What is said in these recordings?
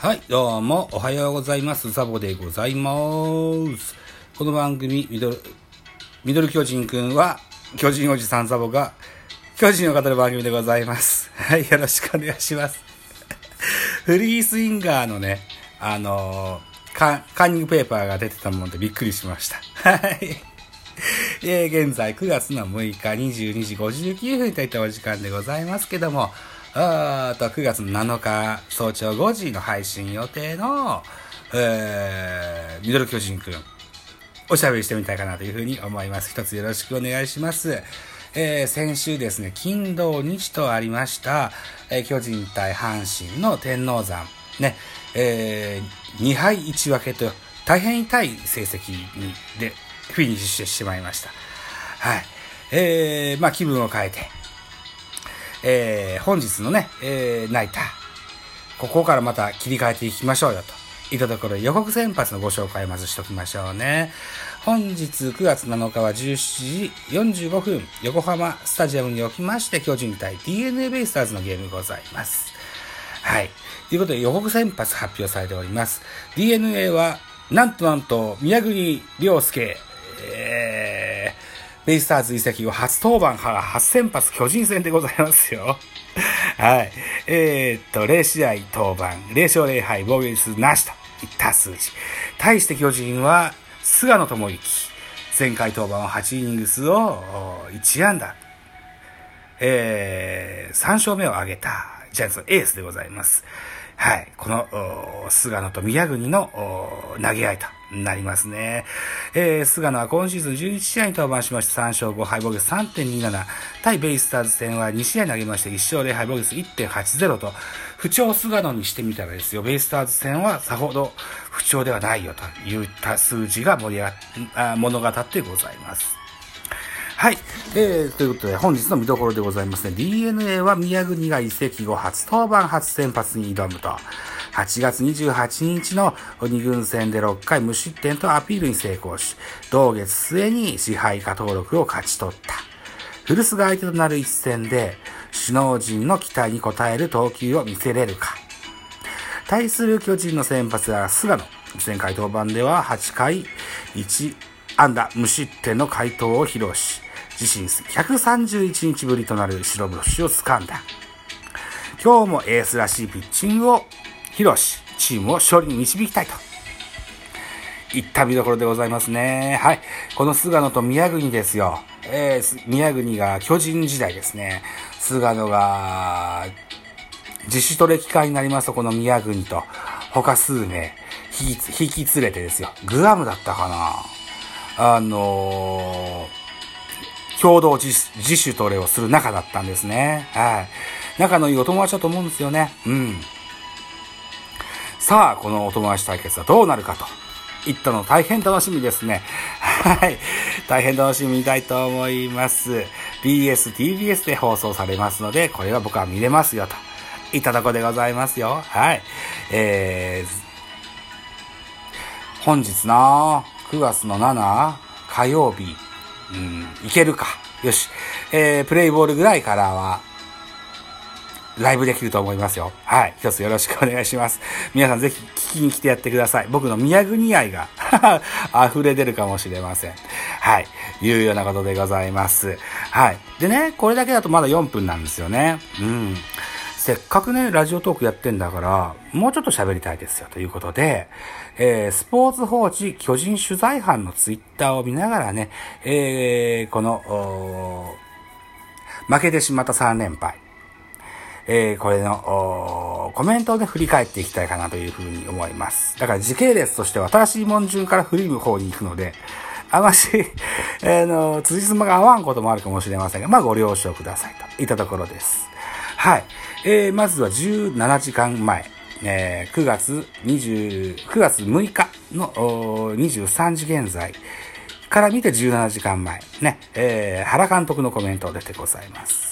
はい、どうも、おはようございます。ザボでございます。この番組、ミドル、ミドル巨人くんは、巨人おじさんザボが、巨人を語る番組でございます。はい、よろしくお願いします。フリースインガーのね、あのーカカンニングペーパーが出てたもんでびっくりしました。はい。えー現在9月の6日22時59分といったお時間でございますけども、あーと9月7日早朝5時の配信予定の、えー、ミドル巨人くん、おしゃべりしてみたいかなというふうに思います。一つよろしくお願いします。えー先週ですね、金土日とありました、えー巨人対阪神の天王山、ね、えー2敗1分けと大変痛い成績にでフィニッシュしてしまいました。はい。えー、まあ気分を変えて、えー本日のね、えーナイター、ここからまた切り替えていきましょうよと。いったところ予告先発のご紹介をまずしときましょうね。本日9月7日は17時45分、横浜スタジアムにおきまして、巨人対 DNA ベイスターズのゲームございます。はい。ということで予告先発発表されております。DNA は、なんとなんと、宮国亮介、ベイスターズ移籍後初登板、は初先発巨人戦でございますよ。はい。えー、っと、0試合登板、0勝0敗、防御率なしといった数字。対して巨人は、菅野智之。前回登板は8イニングスを1安打。えー、3勝目を挙げたジャイアンツのエースでございます。はい。この、菅野と宮国の投げ合いとなりますね。えー、菅野は今シーズン11試合に登板しまして3勝5敗防御率3.27。対ベイスターズ戦は2試合投げまして1勝0敗防御率1.80と、不調菅野にしてみたらですよ、ベイスターズ戦はさほど不調ではないよといった数字が盛り上が物語ってございます。はい。えー、ということで、本日の見どころでございますね。DNA は宮国が移籍後初登板初先発に挑むと。8月28日の2軍戦で6回無失点とアピールに成功し、同月末に支配下登録を勝ち取った。古巣が相手となる一戦で、首脳陣の期待に応える投球を見せれるか。対する巨人の先発は菅野。前回登板では8回1安打無失点の回答を披露し、自身131日ぶりとなる白星を掴んだ。今日もエースらしいピッチングを披露し、チームを勝利に導きたいと。いった見どころでございますね。はい。この菅野と宮国ですよ。えー宮国が巨人時代ですね。菅野が、自主トレ期間になりますと、この宮国と、他数名、引き、引き連れてですよ。グアムだったかなあのー、共同自主トレをする仲だったんですね。はい。仲のいいお友達だと思うんですよね。うん。さあ、このお友達対決はどうなるかと。いったの大変楽しみですね。はい。大変楽しみたいと思います。BS、TBS で放送されますので、これは僕は見れますよと。いったとこでございますよ。はい。えー、本日な9月の7火曜日、うん、いけるか。よし。えー、プレイボールぐらいからは、ライブできると思いますよ。はい。一つよろしくお願いします。皆さんぜひ聞きに来てやってください。僕の宮国愛が 溢れ出るかもしれません。はい。いうようなことでございます。はい。でね、これだけだとまだ4分なんですよね。うん。せっかくね、ラジオトークやってんだから、もうちょっと喋りたいですよ。ということで、えー、スポーツ報知巨人取材班のツイッターを見ながらね、えー、この、負けてしまった3連敗。えー、これの、コメントをね、振り返っていきたいかなというふうに思います。だから時系列としては新しい文順から振りむ方に行くので、あまし、えーの、辻褄が合わんこともあるかもしれませんが、まあご了承くださいといったところです。はい。えー、まずは17時間前、えー、9月20、9月6日の23時現在から見て17時間前、ね、えー、原監督のコメント出てございます。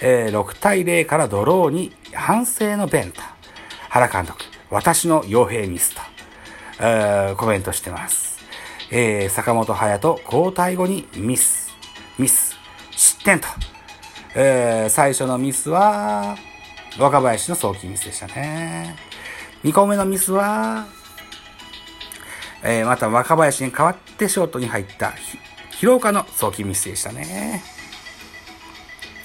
えー、6対0からドローに反省の弁と、原監督、私の傭兵ミスと、えーコメントしてます。えー、坂本隼人交代後にミス、ミス、失点と、えー最初のミスは、若林の送球ミスでしたね。2個目のミスは、えー、また若林に代わってショートに入った広岡の送球ミスでしたね。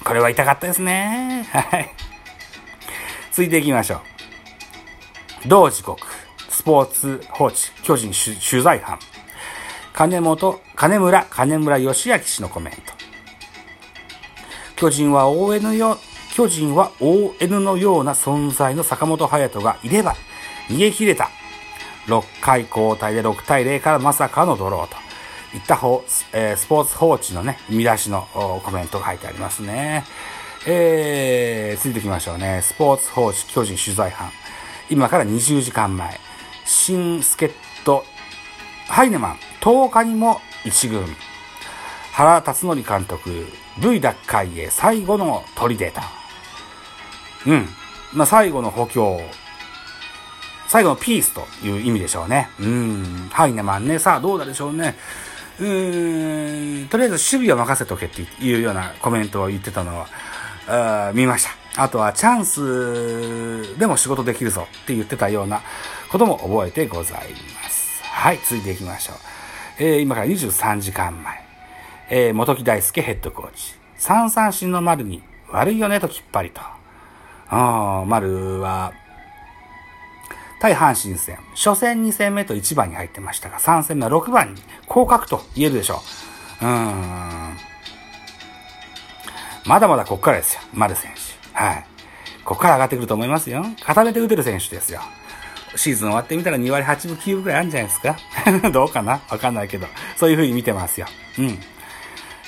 これは痛かったですね。はい。続いていきましょう。同時刻、スポーツ報知、巨人取材班。金本、金村、金村義明氏のコメント。巨人は ON よ、巨人は ON のような存在の坂本勇人がいれば逃げ切れた。6回交代で6対0からまさかのドローと。いった方、えー、スポーツ報知のね、見出しのコメントが書いてありますね。えー、続いていきましょうね。スポーツ報知巨人取材班。今から20時間前。新助っ人、ハイネマン、10日にも一軍。原辰徳監督、V 奪回へ最後の取り出た。うん。まあ、最後の補強。最後のピースという意味でしょうね。うん。ハイネマンね。さあ、どうだでしょうね。うーん。とりあえず守備を任せとけっていうようなコメントを言ってたのは、あ見ました。あとはチャンスでも仕事できるぞって言ってたようなことも覚えてございます。はい、続いていきましょう。えー、今から23時間前。えー、元木大輔ヘッドコーチ。三三振の丸に悪いよねときっぱりと。あ丸は、対阪神戦、初戦2戦目と1番に入ってましたが、3戦目は6番に降格と言えるでしょう。うーん。まだまだこっからですよ、丸選手。はい。こっから上がってくると思いますよ。固めて打てる選手ですよ。シーズン終わってみたら2割8分9分くらいあるんじゃないですか どうかな？わかんないけど。そういう風に見てますよ。うん。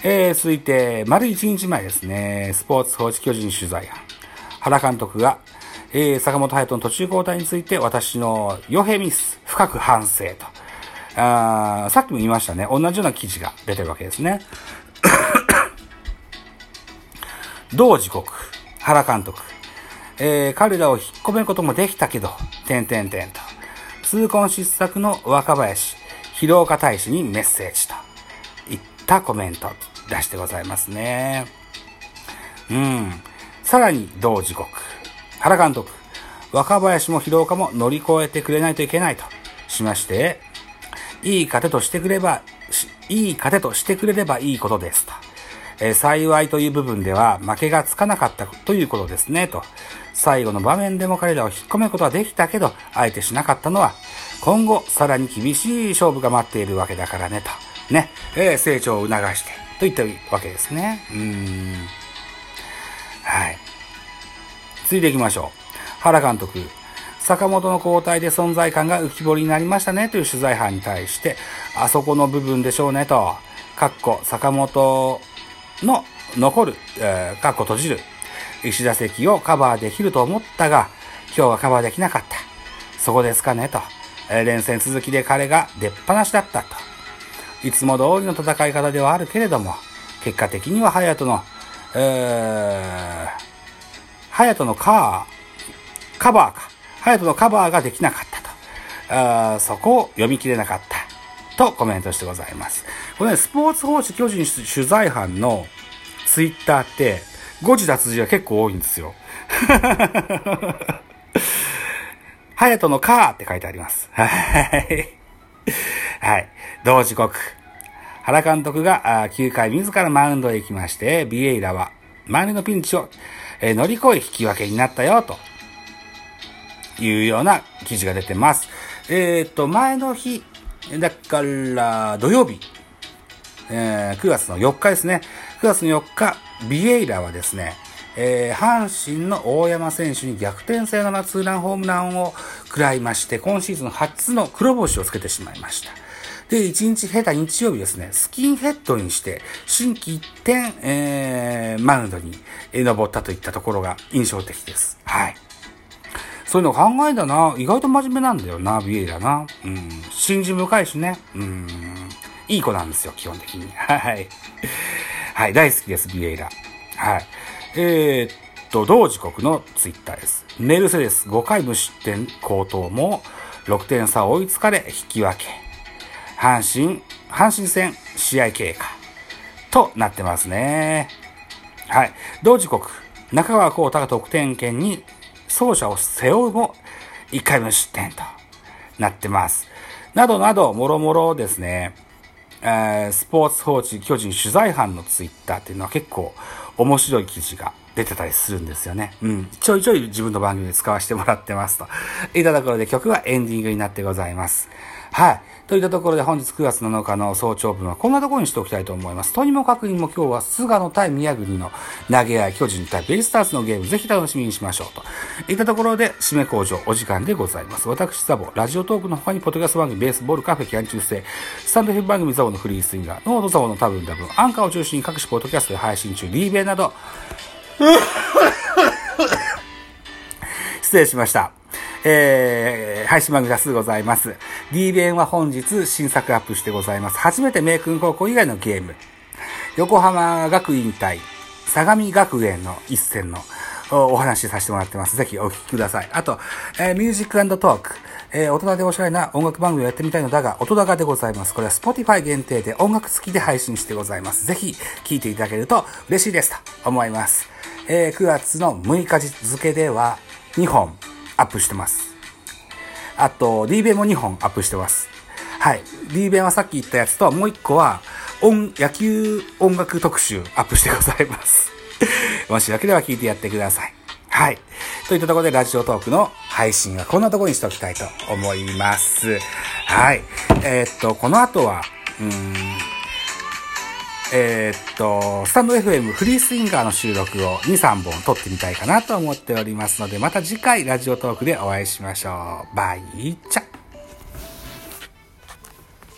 えー、続いて、丸1日前ですね。スポーツ報知巨人取材班。原監督が、えー、坂本隼人の途中交代について私の傭兵ミス、深く反省と。あさっきも言いましたね。同じような記事が出てるわけですね。同時刻、原監督。えー、彼らを引っ込めることもできたけど、点々点と。痛恨失策の若林、広岡大使にメッセージと。いったコメント出してございますね。うん。さらに同時刻。原監督。若林も広岡も乗り越えてくれないといけないとしまして、いい糧としてくれば、いい糧としてくれればいいことですと。えー、幸いという部分では負けがつかなかったということですね、と。最後の場面でも彼らを引っ込めることはできたけど、あえてしなかったのは、今後さらに厳しい勝負が待っているわけだからね、と。ね、えー、成長を促して、といったわけですね。うーん。はい。続いていきましょう。原監督。坂本の交代で存在感が浮き彫りになりましたねという取材班に対して、あそこの部分でしょうねと、かっこ坂本の残る、えー、かっこ閉じる、石打席をカバーできると思ったが、今日はカバーできなかった。そこですかねと。えー、連戦続きで彼が出っ放しだったと。いつも通りの戦い方ではあるけれども、結果的には隼人の、えー、隼人のカー、カバーか。隼人のカバーができなかったと。あそこを読み切れなかった。とコメントしてございます。これね、スポーツ報知巨人取材班のツイッターって、誤字脱字が結構多いんですよ。ハヤトのカーって書いてあります。はい。はい。同時刻。原監督が9回自らマウンドへ行きまして、ビエイラは周りのピンチをえ乗り越え引き分けになったよ、というような記事が出てます。えっ、と、前の日、だから、土曜日、えー、9月の4日ですね。9月の4日、ビエイラはですね、えー、阪神の大山選手に逆転サヨナラツーランホームランを食らいまして、今シーズン初の黒星をつけてしまいました。で、1日経た日曜日ですね、スキンヘッドにして、新規一点、えー、マウンドに登ったといったところが印象的です。はい。そういうの考えたな。意外と真面目なんだよな、ビエイラな。うん。信心深いしね。うん。いい子なんですよ、基本的に。はい。はい、大好きです、ビエイラ。はい。えー、っと、同時刻のツイッターです。メルセデス5回無失点高騰も6点差追いつかれ引き分け。阪神、阪神戦試合経過となってますね。はい。同時刻、中川幸太が得点圏に走者を背負うも、1回目の出展となってます。などなど、もろもろですね、えー、スポーツ報知巨人取材班のツイッターっていうのは結構面白い記事が出てたりするんですよね。うん。ちょいちょい自分の番組で使わせてもらってますと。いたところで曲はエンディングになってございます。はい。といったところで本日9月7日の早朝分はこんなところにしておきたいと思います。とにもかくにも今日は菅野対宮国の投げ合い、巨人対ベイスターズのゲームぜひ楽しみにしましょうと。いったところで締め工場お時間でございます。私ザボ、ラジオトークの他にポッドキャスト番組ベースボールカフェキャン中世、スタンドフェ番組ザボのフリースインガー、ノードザボの多分多分、アンカーを中心に各種ポッドキャストで配信中、リーベイなど、失礼しました。えー、配信番組多数ございます。D 弁は本日新作アップしてございます。初めて明訓高校以外のゲーム。横浜学院対相模学園の一戦のお話しさせてもらってます。ぜひお聞きください。あと、えー、ミュージックトーク。えー、大人でおしゃれな音楽番組をやってみたいのだが、音高でございます。これは Spotify 限定で音楽付きで配信してございます。ぜひ聴いていただけると嬉しいですと思います。えー、9月の6日付では2本アップしてます。あと、D 弁も2本アップしてます。はい。D 弁はさっき言ったやつと、もう1個は、音、野球音楽特集アップしてございます。もしよければ聞いてやってください。はい。といったところで、ラジオトークの配信はこんなところにしておきたいと思います。はい。えー、っと、この後は、うん、えー、っと、スタンド FM フリースインガーの収録を2、3本撮ってみたいかなと思っておりますので、また次回ラジオトークでお会いしましょう。バイチャ